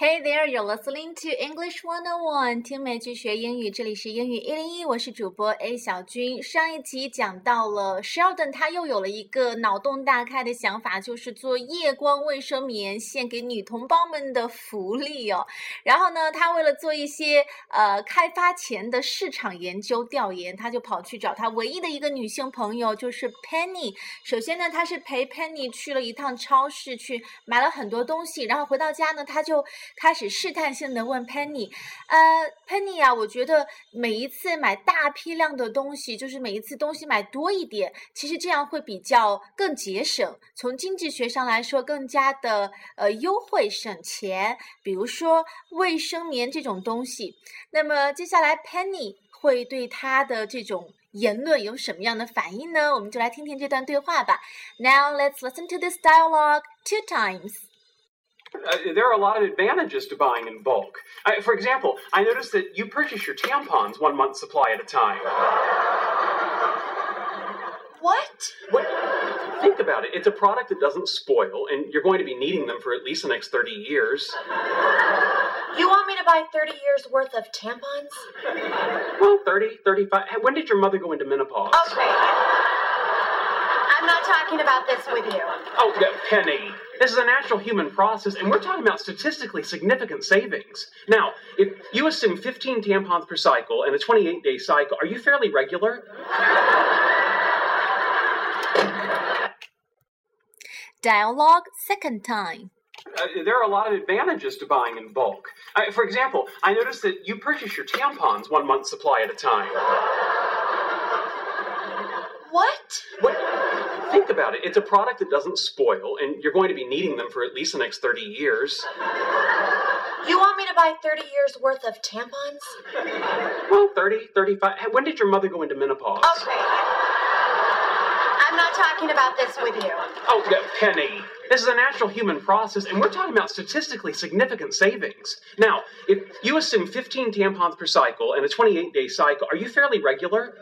Hey there, you're listening to English One on One，听美剧学英语，这里是英语一零一，我是主播 A 小军。上一集讲到了 Sheldon，他又有了一个脑洞大开的想法，就是做夜光卫生棉献给女同胞们的福利哦。然后呢，他为了做一些呃开发前的市场研究调研，他就跑去找他唯一的一个女性朋友，就是 Penny。首先呢，他是陪 Penny 去了一趟超市，去买了很多东西，然后回到家呢，他就。开始试探性的问 Penny，呃，Penny 呀，我觉得每一次买大批量的东西，就是每一次东西买多一点，其实这样会比较更节省，从经济学上来说更加的呃优惠省钱。比如说卫生棉这种东西，那么接下来 Penny 会对他的这种言论有什么样的反应呢？我们就来听听这段对话吧。Now let's listen to this dialogue two times. Uh, there are a lot of advantages to buying in bulk. Uh, for example, I noticed that you purchase your tampons one month supply at a time. What? What? Think about it. It's a product that doesn't spoil, and you're going to be needing them for at least the next 30 years. You want me to buy 30 years worth of tampons? Well, 30, 35. When did your mother go into menopause? Okay. I'm not talking about this with you. Oh, Penny. This is a natural human process, and we're talking about statistically significant savings. Now, if you assume 15 tampons per cycle and a 28 day cycle, are you fairly regular? Dialogue second time. Uh, there are a lot of advantages to buying in bulk. Uh, for example, I noticed that you purchase your tampons one month supply at a time. What? Think about it. It's a product that doesn't spoil, and you're going to be needing them for at least the next 30 years. You want me to buy 30 years worth of tampons? Well, 30, 35. When did your mother go into menopause? Okay. I'm not talking about this with you. Oh, Penny. This is a natural human process, and we're talking about statistically significant savings. Now, if you assume 15 tampons per cycle and a 28 day cycle, are you fairly regular?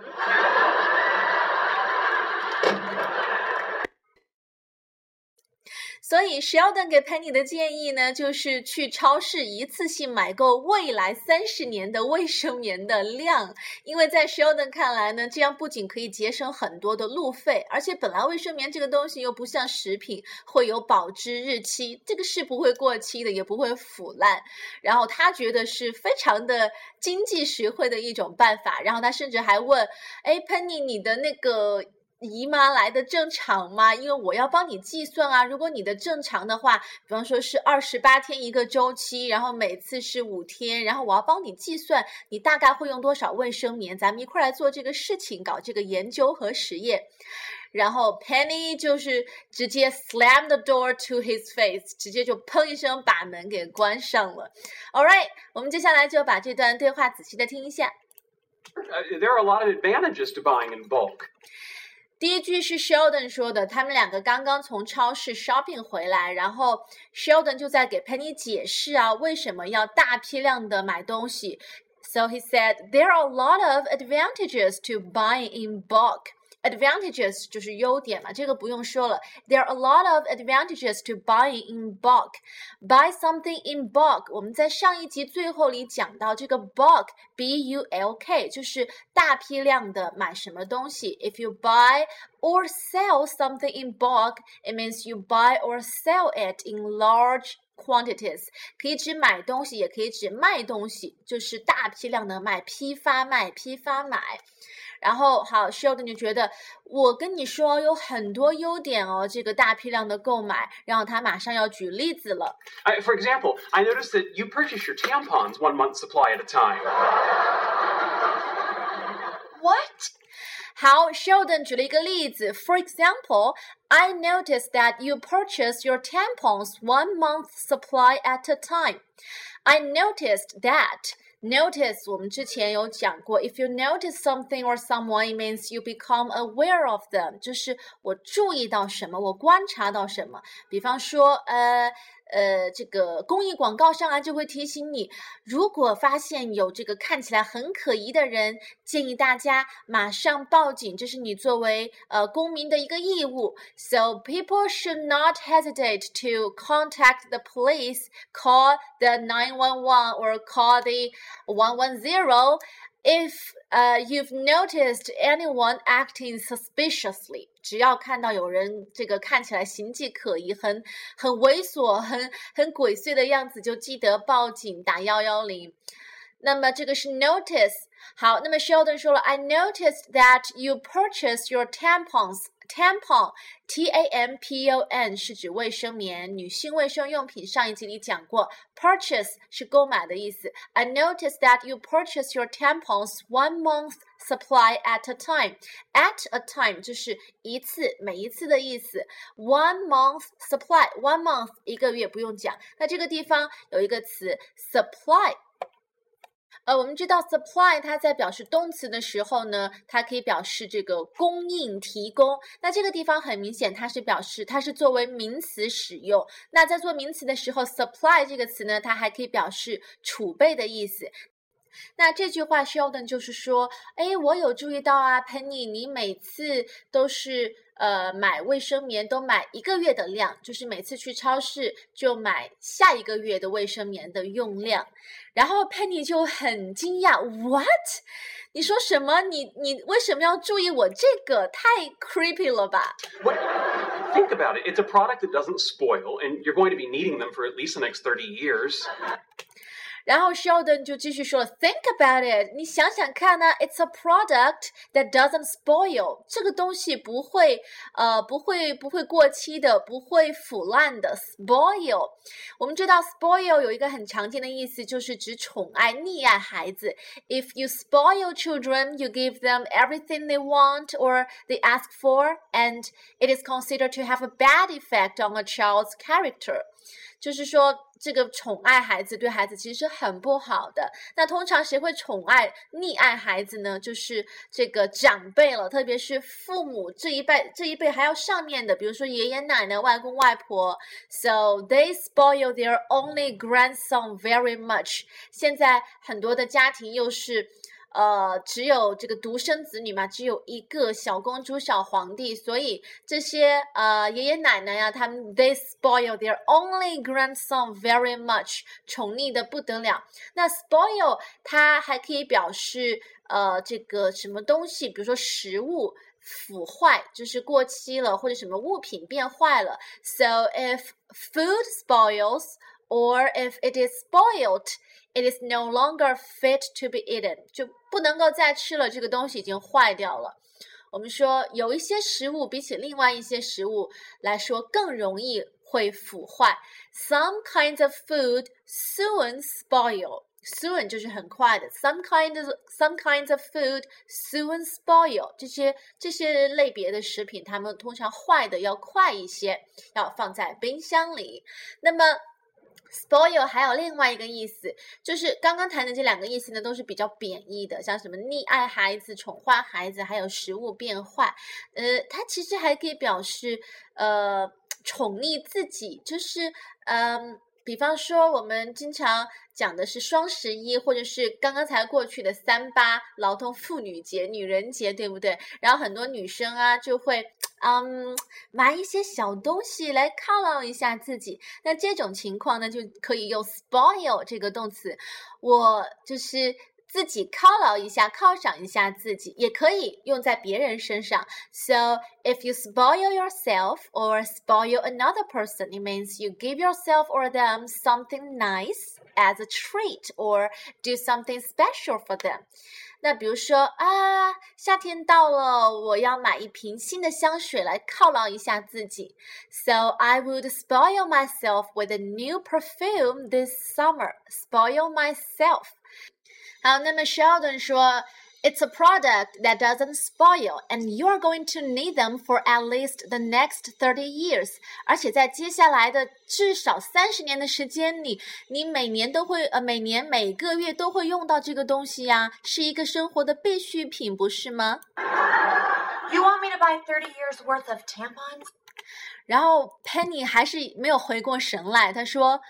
所以，Sheldon 给 Penny 的建议呢，就是去超市一次性买够未来三十年的卫生棉的量。因为在 Sheldon 看来呢，这样不仅可以节省很多的路费，而且本来卫生棉这个东西又不像食品会有保质日期，这个是不会过期的，也不会腐烂。然后他觉得是非常的经济实惠的一种办法。然后他甚至还问：“哎，Penny，你的那个？”姨妈来的正常吗？因为我要帮你计算啊。如果你的正常的话，比方说是二十八天一个周期，然后每次是五天，然后我要帮你计算你大概会用多少卫生棉，咱们一块来做这个事情，搞这个研究和实验。然后 Penny 就是直接 slam the door to his face，直接就砰一声把门给关上了。All right，我们接下来就把这段对话仔细的听一下。There are a lot of advantages to buying in bulk. 第一句是 Sheldon 说的，他们两个刚刚从超市 shopping 回来，然后 Sheldon 就在给 Penny 解释啊，为什么要大批量的买东西。So he said there are a lot of advantages to buying in bulk. Advantages 就是优点嘛，这个不用说了。There are a lot of advantages to buying in bulk. Buy something in bulk，我们在上一集最后里讲到这个 bulk，b u l k，就是大批量的买什么东西。If you buy or sell something in bulk, it means you buy or sell it in large quantities 可以指买东西，也可以指卖东西，就是大批量的卖，批发卖，批发买。 然后好，Sheldon 就觉得我跟你说有很多优点哦，这个大批量的购买，然后他马上要举例子了。I, for example, I noticed that you purchase your tampons one month supply at a time. What? 好，Sheldon 举了一个例子。For example, I noticed that you purchase your tampons one month supply at a time. I noticed that Notice 我们之前有讲过，if you notice something or someone, it means you become aware of them，就是我注意到什么，我观察到什么。比方说，呃。呃，这个公益广告上啊就会提醒你，如果发现有这个看起来很可疑的人，建议大家马上报警，这是你作为呃公民的一个义务。So people should not hesitate to contact the police, call the nine one one or call the one one zero. If uh, you've noticed anyone acting suspiciously，只要看到有人这个看起来形迹可疑、很很猥琐、很很鬼祟的样子，就记得报警打幺幺零。那么这个是 notice。好，那么 Sheldon 说了，I noticed that you purchased your tampons tampon T A M P O N 是指卫生棉，女性卫生用品。上一集里讲过，purchase 是购买的意思。I noticed that you purchase your tampons one month supply at a time. At a time 就是一次，每一次的意思。One month supply, one month 一个月不用讲。那这个地方有一个词 supply。呃，我们知道 supply 它在表示动词的时候呢，它可以表示这个供应、提供。那这个地方很明显，它是表示它是作为名词使用。那在做名词的时候，supply 这个词呢，它还可以表示储备的意思。那这句话 Sheldon 就是说，哎，我有注意到啊，Penny，你每次都是。呃，买卫生棉都买一个月的量，就是每次去超市就买下一个月的卫生棉的用量。然后 Penny 就很惊讶，What？你说什么？你你为什么要注意我这个？太 creepy 了吧？Think about it. It's a product that doesn't spoil, and you're going to be needing them for at least the next thirty years. 然后 Sheldon 就继续说了，Think about it，你想想看呢，It's a product that doesn't spoil，这个东西不会呃不会不会过期的，不会腐烂的。Spoil，我们知道 spoil 有一个很常见的意思，就是指宠爱、溺爱孩子。If you spoil children, you give them everything they want or they ask for, and it is considered to have a bad effect on a child's character. 就是说，这个宠爱孩子对孩子其实是很不好的。那通常谁会宠爱、溺爱孩子呢？就是这个长辈了，特别是父母这一辈、这一辈还要上面的，比如说爷爷奶奶、外公外婆。So they spoil their only grandson very much。现在很多的家庭又是。呃，只有这个独生子女嘛，只有一个小公主、小皇帝，所以这些呃爷爷奶奶呀，他们 they spoil their only grandson very much，宠溺的不得了。那 spoil 它还可以表示呃这个什么东西，比如说食物腐坏，就是过期了，或者什么物品变坏了。So if food spoils or if it is spoiled。It is no longer fit to be eaten，就不能够再吃了。这个东西已经坏掉了。我们说有一些食物比起另外一些食物来说更容易会腐坏。Some kinds of food soon spoil. Soon 就是很快的。Some kinds of some kinds of food soon spoil. 这些这些类别的食品，它们通常坏的要快一些，要放在冰箱里。那么 Spoil 还有另外一个意思，就是刚刚谈的这两个意思呢，都是比较贬义的，像什么溺爱孩子、宠坏孩子，还有食物变坏。呃，它其实还可以表示呃宠溺自己，就是嗯，比方说我们经常讲的是双十一，或者是刚刚才过去的三八劳动妇女节、女人节，对不对？然后很多女生啊就会。嗯，买一些小东西来犒劳一下自己。那这种情况呢，就可以用 spoil 这个动词。我就是自己犒劳一下，犒赏一下自己，也可以用在别人身上。So if you spoil yourself or spoil another person, it means you give yourself or them something nice as a treat or do something special for them. 那比如说啊，夏天到了，我要买一瓶新的香水来犒劳一下自己。So I would spoil myself with a new perfume this summer. Spoil myself. 好，那么 Sheldon 说 It's a product that doesn't spoil, and you're going to need them for at least the next thirty years. 而且在接下来的至少三十年的时间里，你每年都会呃每年每个月都会用到这个东西呀，是一个生活的必需品，不是吗？You want me to buy thirty years worth of tampons? 然后 Penny 还是没有回过神来，他说：“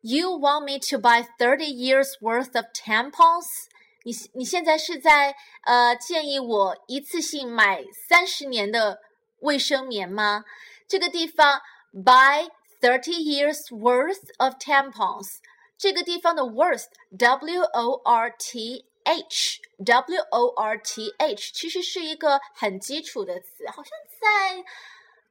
You want me to buy thirty years worth of tampons？” 你你现在是在呃建议我一次性买三十年的卫生棉吗？这个地方 buy thirty years worth of tampons，这个地方的 worth w o r t h w o r t h 其实是一个很基础的词，好像在。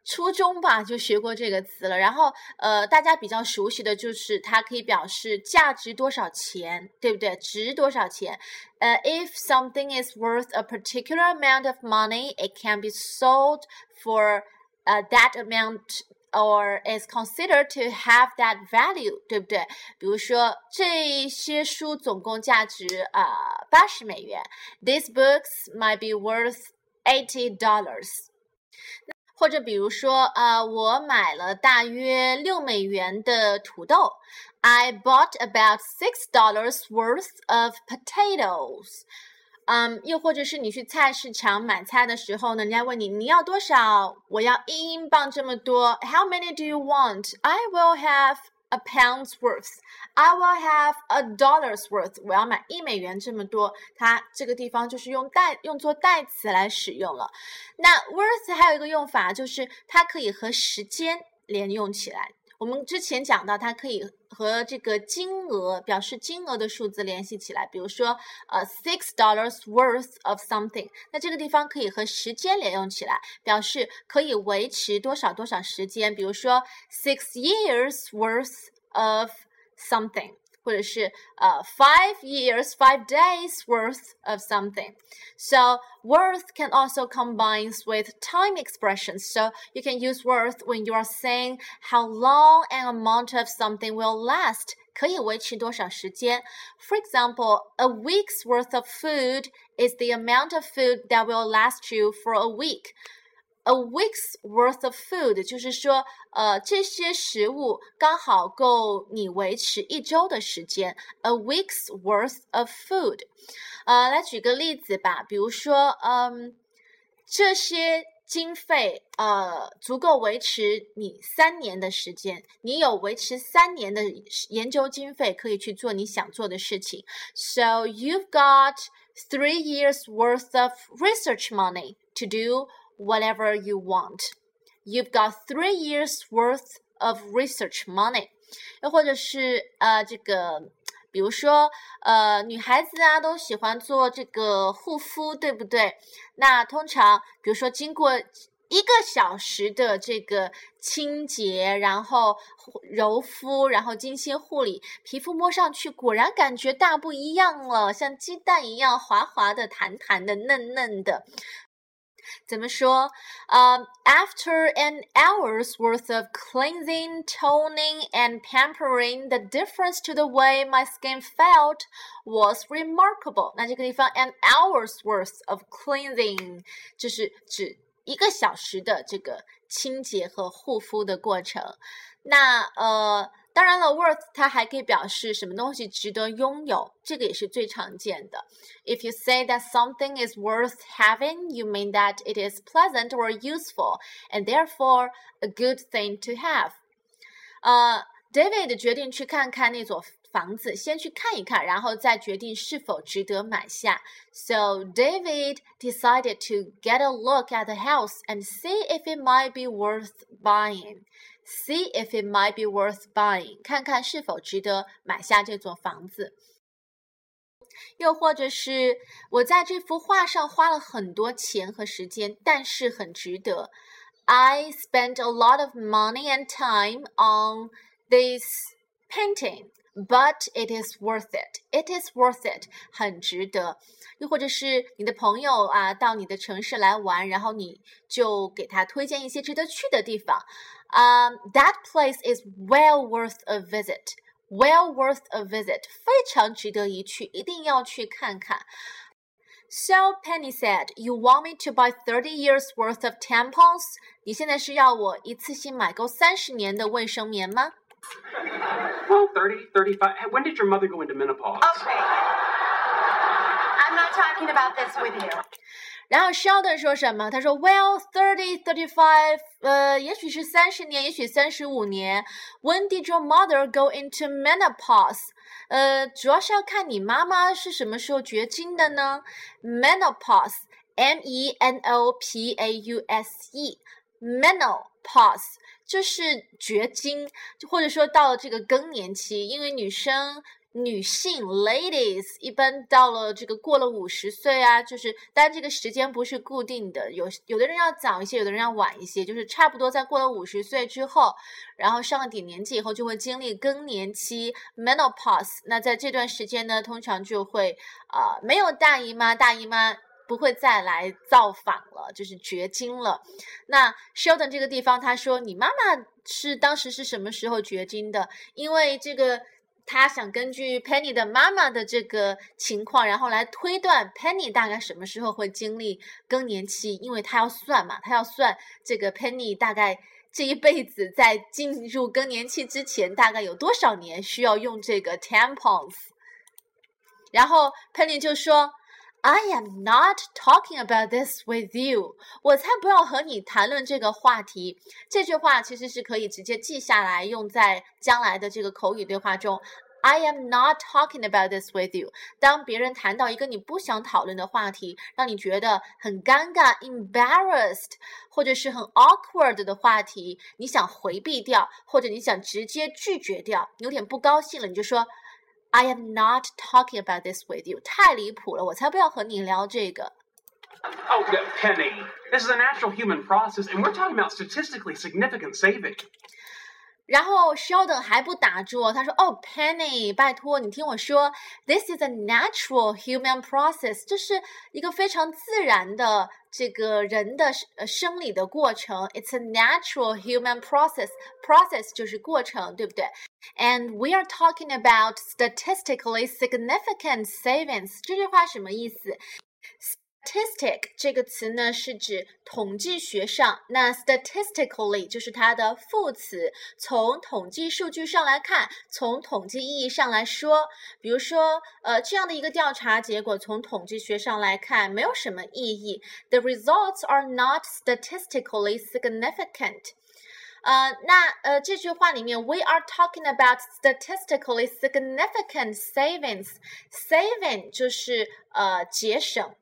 初中吧就学过这个词了，然后呃，大家比较熟悉的就是它可以表示价值多少钱，对不对？值多少钱？呃，if something is worth a particular amount of money, it can be sold for uh that amount or is considered to have that value，对不对？比如说这些书总共价值啊八十美元，these books might be worth eighty dollars。或者比如说，呃，我买了大约六美元的土豆。I bought about six dollars worth of potatoes。嗯，又或者是你去菜市场买菜的时候呢，人家问你你要多少？我要一英镑这么多。How many do you want? I will have a pound's worth. I will have a dollar's worth. 我要买一美元这么多。它这个地方就是用代用作代词来使用了。那 worth 还有一个用法，就是它可以和时间连用起来。我们之前讲到，它可以和这个金额表示金额的数字联系起来。比如说，呃，six dollars worth of something，那这个地方可以和时间连用起来，表示可以维持多少多少时间。比如说，six years worth of something。或者是呃 five years, five days worth of something. So worth can also combines with time expressions. So you can use worth when you are saying how long an amount of something will last. 可以维持多少时间？For example, a week's worth of food is the amount of food that will last you for a week a week's worth of food，就是说，呃，这些食物刚好够你维持一周的时间。A week's worth of food，呃，来举个例子吧，比如说，嗯，这些经费，呃，足够维持你三年的时间。你有维持三年的研究经费，可以去做你想做的事情。So you've got three years worth of research money to do. Whatever you want. You've got three years worth of research money. 又或者是呃，这个，比如说呃，女孩子啊都喜欢做这个护肤，对不对？那通常，比如说经过一个小时的这个清洁，然后柔肤，然后精心护理，皮肤摸上去果然感觉大不一样了，像鸡蛋一样滑滑的、弹弹的、嫩嫩的。怎么说？呃、uh,，after an hour's worth of cleansing, toning, and pampering, the difference to the way my skin felt was remarkable. 那这个地方 an hour's worth of cleansing 就是指一个小时的这个清洁和护肤的过程。那呃。 当然了，worth 它还可以表示什么东西值得拥有，这个也是最常见的。If you say that something is worth having, you mean that it is pleasant or useful, and therefore a good thing to have. 呃，David 决定去看看那座房子，先去看一看，然后再决定是否值得买下。So David decided to get a look at the house and see if it might be worth buying see if it might be worth buying，看看是否值得买下这座房子。又或者是我在这幅画上花了很多钱和时间，但是很值得。I spent a lot of money and time on this painting, but it is worth it. It is worth it，很值得。又或者是你的朋友啊，到你的城市来玩，然后你就给他推荐一些值得去的地方。 um, that place is well worth a visit. Well worth a visit，非常值得一去，一定要去看看。 So Penny said, "You want me to buy thirty years worth of tampons？你现在是要我一次性买够三十年的卫生棉吗 Well, 30, 35. Hey, When did your mother go into menopause? Okay. I'm not talking about this with you.？” 然后 Sheldon 说什么？他说：“Well, thirty, thirty-five，呃，也许是三十年，也许三十五年。When did your mother go into menopause？呃，主要是要看你妈妈是什么时候绝经的呢？Menopause，M E N O P A U S E，menopause 就是绝经，或者说到了这个更年期，因为女生。女性 ladies 一般到了这个过了五十岁啊，就是当然这个时间不是固定的，有有的人要早一些，有的人要晚一些，就是差不多在过了五十岁之后，然后上了点年纪以后就会经历更年期 menopause。那在这段时间呢，通常就会啊、没有大姨妈，大姨妈。不会再来造访了，就是绝经了。那 Sheldon 这个地方，他说你妈妈是当时是什么时候绝经的？因为这个他想根据 Penny 的妈妈的这个情况，然后来推断 Penny 大概什么时候会经历更年期，因为他要算嘛，他要算这个 Penny 大概这一辈子在进入更年期之前，大概有多少年需要用这个 tampons。然后 Penny 就说。I am not talking about this with you。我才不要和你谈论这个话题。这句话其实是可以直接记下来，用在将来的这个口语对话中。I am not talking about this with you。当别人谈到一个你不想讨论的话题，让你觉得很尴尬 （embarrassed） 或者是很 awkward 的话题，你想回避掉，或者你想直接拒绝掉，有点不高兴了，你就说。I am not talking about this with you，太离谱了，我才不要和你聊这个。 Oh, yeah, Penny. This is a natural human process, and we're talking about statistically significant saving. 然后 Sheldon 还不打住哦，他说：“哦，Penny，拜托你听我说，This is a natural human process，这是一个非常自然的这个人的呃生理的过程。It's a natural human process，process 就是过程，对不对 ？And we are talking about statistically significant savings，这句话什么意思？” Statistic 这个词呢，是指统计学上。那 statistically 就是它的副词。从统计数据上来看，从统计意义上来说，比如说，呃，这样的一个调查结果，从统计学上来看，没有什么意义。The results are not statistically significant. 呃，那呃，这句话里面，we are talking about statistically significant savings. Saving 就是呃节省。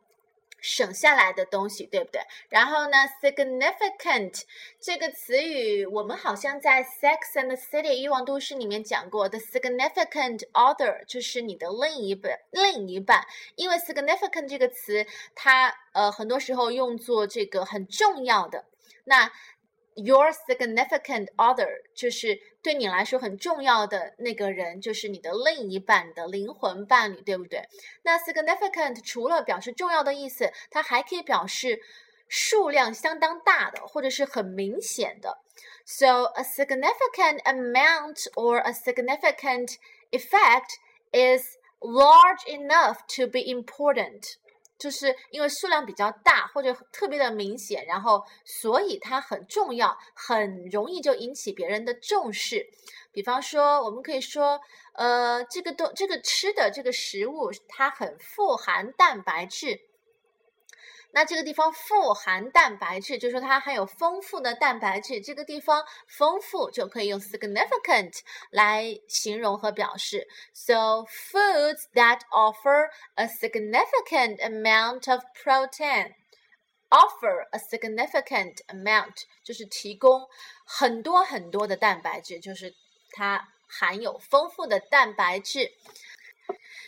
省下来的东西，对不对？然后呢，significant 这个词语，我们好像在《Sex and City》欲望都市里面讲过的。significant other 就是你的另一半，另一半。因为 significant 这个词，它呃很多时候用作这个很重要的。那 Your significant other 就是对你来说很重要的那个人，就是你的另一半的灵魂伴侣，对不对？那 significant 除了表示重要的意思，它还可以表示数量相当大的，或者是很明显的。So a significant amount or a significant effect is large enough to be important. 就是因为数量比较大或者特别的明显，然后所以它很重要，很容易就引起别人的重视。比方说，我们可以说，呃，这个东这个吃的这个食物它很富含蛋白质。那这个地方富含蛋白质，就是说它含有丰富的蛋白质。这个地方丰富就可以用 significant 来形容和表示。So foods that offer a significant amount of protein offer a significant amount 就是提供很多很多的蛋白质，就是它含有丰富的蛋白质。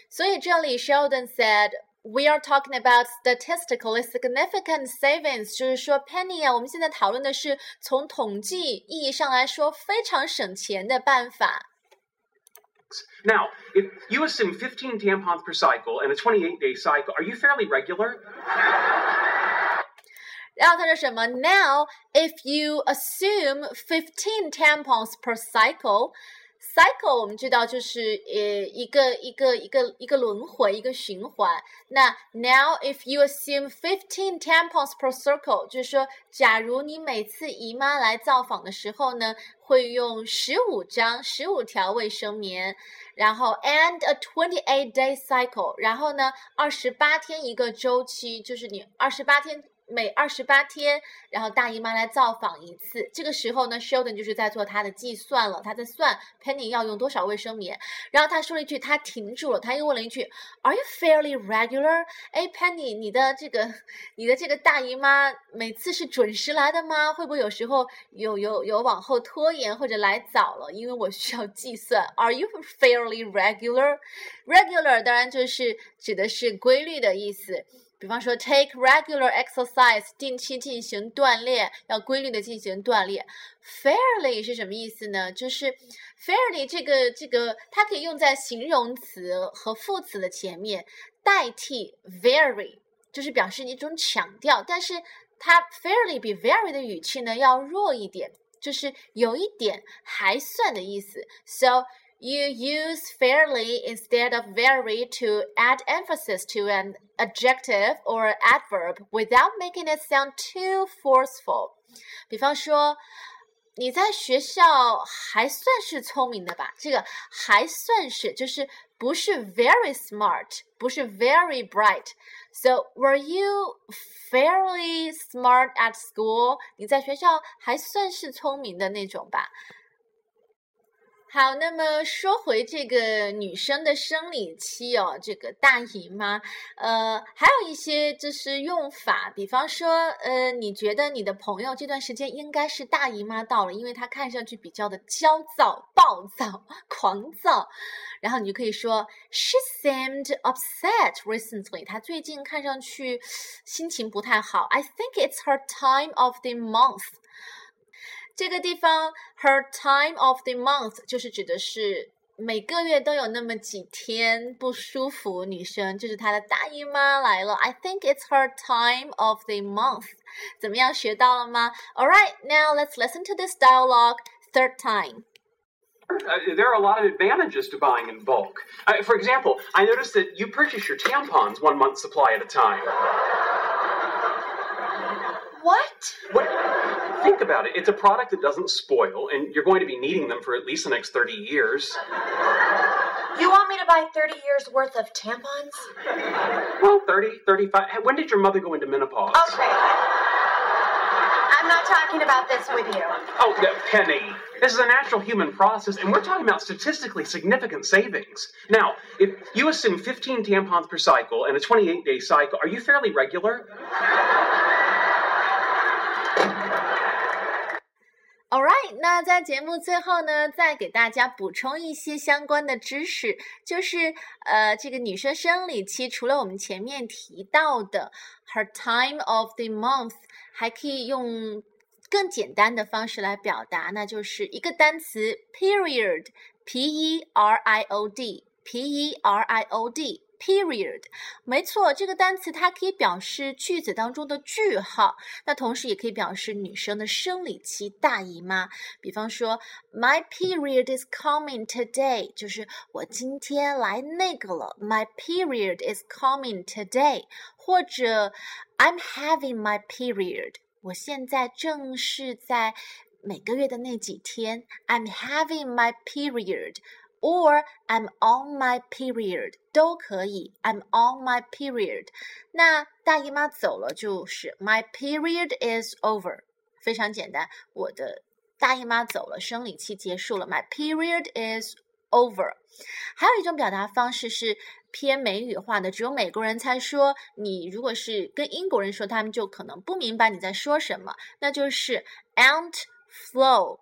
所以这里 Sheldon said。 We are talking about statistically significant savings，就是说，Penny 啊，我们现在讨论的是从统计意义上来说非常省钱的办法。 Now, if you assume 15 tampons per cycle and a 28 day cycle, are you fairly regular? 然后他说什么？Now, if you assume fifteen tampons per cycle。 cycle 我们知道就是呃一个一个一个一个轮回，一个循环。那 now if you assume fifteen tampons per circle，就是说，假如你每次姨妈来造访的时候呢，会用十五张、十五条卫生棉，然后 and a twenty eight day cycle，然后呢，二十八天一个周期，就是你二十八天。每二十八天，然后大姨妈来造访一次。这个时候呢，Sheldon 就是在做他的计算了，他在算 Penny 要用多少卫生棉。然后他说了一句，他停住了，他又问了一句：“Are you fairly regular？” 哎，Penny，你的这个，你的这个大姨妈每次是准时来的吗？会不会有时候有有有往后拖延或者来早了？因为我需要计算。Are you fairly regular？Regular 当然就是指的是规律的意思。比方说，take regular exercise，定期进行锻炼，要规律的进行锻炼。Fairly 是什么意思呢？就是 fairly 这个这个，它可以用在形容词和副词的前面，代替 very，就是表示一种强调。但是它 fairly 比 very 的语气呢要弱一点，就是有一点还算的意思。So You use fairly instead of very to add emphasis to an adjective or adverb without making it sound too forceful. 比方说，你在学校还算是聪明的吧？这个还算是就是不是 very smart，不是 very bright。So were you fairly smart at school？你在学校还算是聪明的那种吧？ 好，那么说回这个女生的生理期哦，这个大姨妈，呃，还有一些就是用法，比方说，呃，你觉得你的朋友这段时间应该是大姨妈到了，因为她看上去比较的焦躁、暴躁、狂躁，然后你就可以说，She seemed upset recently。她最近看上去心情不太好。I think it's her time of the month。这个地方，her time of the month 就是指的是每个月都有那么几天不舒服，女生就是她的大姨妈来了。I think it's her time of the month。怎么样，学到了吗？All right, now let's listen to this dialogue third time. Uh, there are a lot of advantages to buying in bulk. Uh, for example, I noticed that you purchase your tampons one month supply at a time. What? What? Think about it. It's a product that doesn't spoil, and you're going to be needing them for at least the next 30 years. You want me to buy 30 years worth of tampons? Well, 30, 35. When did your mother go into menopause? Okay. I'm not talking about this with you. Oh, Penny. This is a natural human process, and we're talking about statistically significant savings. Now, if you assume 15 tampons per cycle and a 28 day cycle, are you fairly regular? All right，那在节目最后呢，再给大家补充一些相关的知识，就是呃，这个女生生理期除了我们前面提到的 her time of the month，还可以用更简单的方式来表达，那就是一个单词 period，p e r i o d，p e r i o d。Period，没错，这个单词它可以表示句子当中的句号，那同时也可以表示女生的生理期大姨妈。比方说，My period is coming today，就是我今天来那个了。My period is coming today，或者 I'm having my period，我现在正是在每个月的那几天。I'm having my period。Or I'm on my period 都可以。I'm on my period。那大姨妈走了就是 my period is over，非常简单。我的大姨妈走了，生理期结束了。My period is over。还有一种表达方式是偏美语化的，只有美国人才说。你如果是跟英国人说，他们就可能不明白你在说什么。那就是 aunt flow。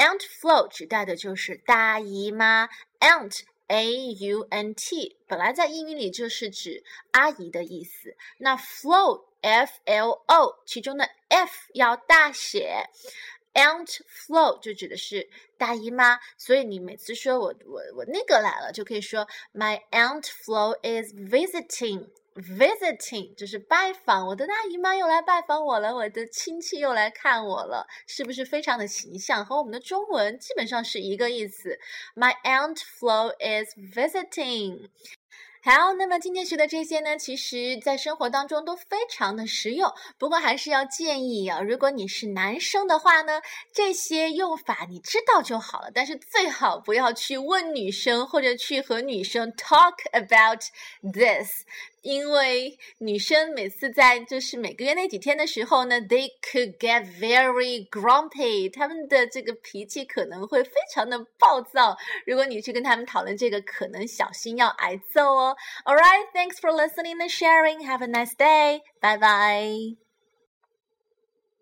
Aunt flow 指代的就是大姨妈，aunt a u n t 本来在英语里就是指阿姨的意思。那 flow f l o 其中的 f 要大写，aunt flow 就指的是大姨妈。所以你每次说我我我那个来了，就可以说 My aunt flow is visiting visiting 就是拜访，我的大姨妈又来拜访我了，我的亲戚又来看我了，是不是非常的形象？和我们的中文基本上是一个意思。My aunt Flo is visiting。好，那么今天学的这些呢，其实在生活当中都非常的实用。不过还是要建议啊，如果你是男生的话呢，这些用法你知道就好了。但是最好不要去问女生，或者去和女生 talk about this。因为女生每次在就是每个月那几天的时候呢，they could get very grumpy，他们的这个脾气可能会非常的暴躁。如果你去跟他们讨论这个，可能小心要挨揍哦。All right, thanks for listening and sharing. Have a nice day. Bye bye.